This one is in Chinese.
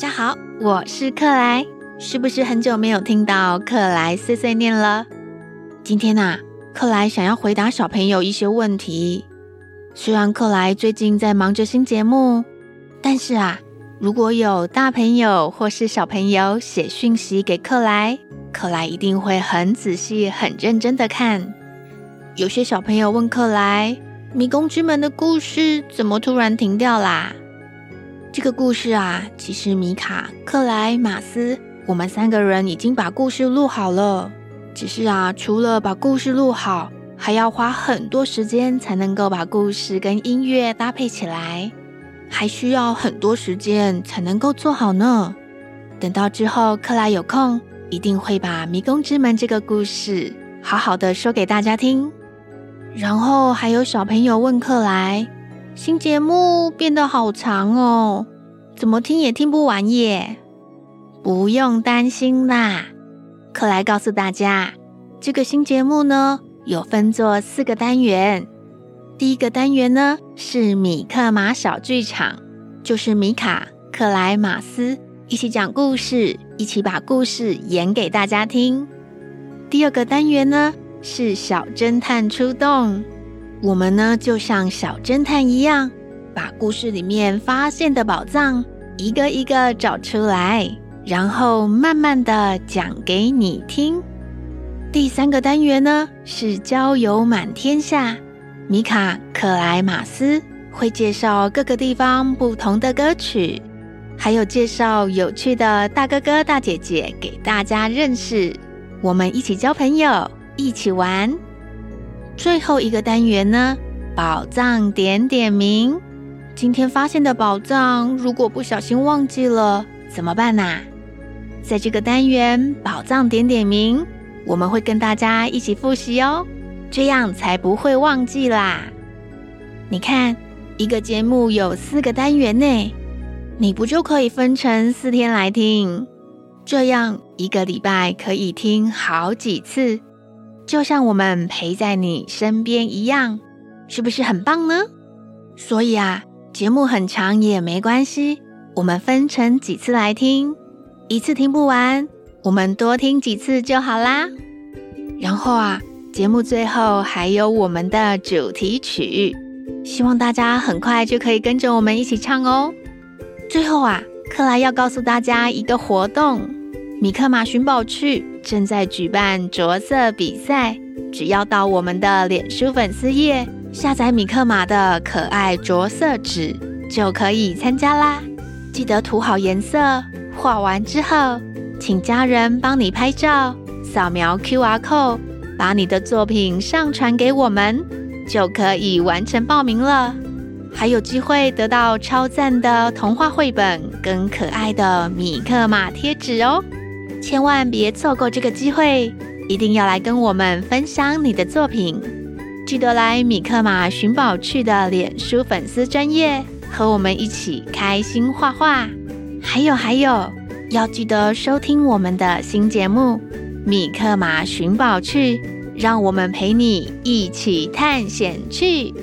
大家好，我是克莱，是不是很久没有听到克莱碎碎念了？今天呐、啊，克莱想要回答小朋友一些问题。虽然克莱最近在忙着新节目，但是啊，如果有大朋友或是小朋友写讯息给克莱，克莱一定会很仔细、很认真的看。有些小朋友问克莱：“迷宫之门的故事怎么突然停掉啦？”这个故事啊，其实米卡、克莱、马斯，我们三个人已经把故事录好了。只是啊，除了把故事录好，还要花很多时间才能够把故事跟音乐搭配起来，还需要很多时间才能够做好呢。等到之后克莱有空，一定会把《迷宫之门》这个故事好好的说给大家听。然后还有小朋友问克莱。新节目变得好长哦，怎么听也听不完耶！不用担心啦，克莱告诉大家，这个新节目呢，有分作四个单元。第一个单元呢是米克马小剧场，就是米卡、克莱、马斯一起讲故事，一起把故事演给大家听。第二个单元呢是小侦探出动。我们呢，就像小侦探一样，把故事里面发现的宝藏一个一个找出来，然后慢慢的讲给你听。第三个单元呢，是郊游满天下，米卡、克莱、马斯会介绍各个地方不同的歌曲，还有介绍有趣的大哥哥大姐姐给大家认识。我们一起交朋友，一起玩。最后一个单元呢，宝藏点点名。今天发现的宝藏，如果不小心忘记了，怎么办呢？在这个单元宝藏点点名，我们会跟大家一起复习哦，这样才不会忘记啦。你看，一个节目有四个单元呢，你不就可以分成四天来听？这样一个礼拜可以听好几次。就像我们陪在你身边一样，是不是很棒呢？所以啊，节目很长也没关系，我们分成几次来听，一次听不完，我们多听几次就好啦。然后啊，节目最后还有我们的主题曲，希望大家很快就可以跟着我们一起唱哦。最后啊，克莱要告诉大家一个活动，米克马寻宝趣。正在举办着色比赛，只要到我们的脸书粉丝页下载米克马的可爱着色纸，就可以参加啦。记得涂好颜色，画完之后，请家人帮你拍照，扫描 QR code，把你的作品上传给我们，就可以完成报名了。还有机会得到超赞的童话绘本跟可爱的米克马贴纸哦。千万别错过这个机会，一定要来跟我们分享你的作品。记得来米克马寻宝趣的脸书粉丝专页，和我们一起开心画画。还有还有，要记得收听我们的新节目《米克马寻宝趣》，让我们陪你一起探险去。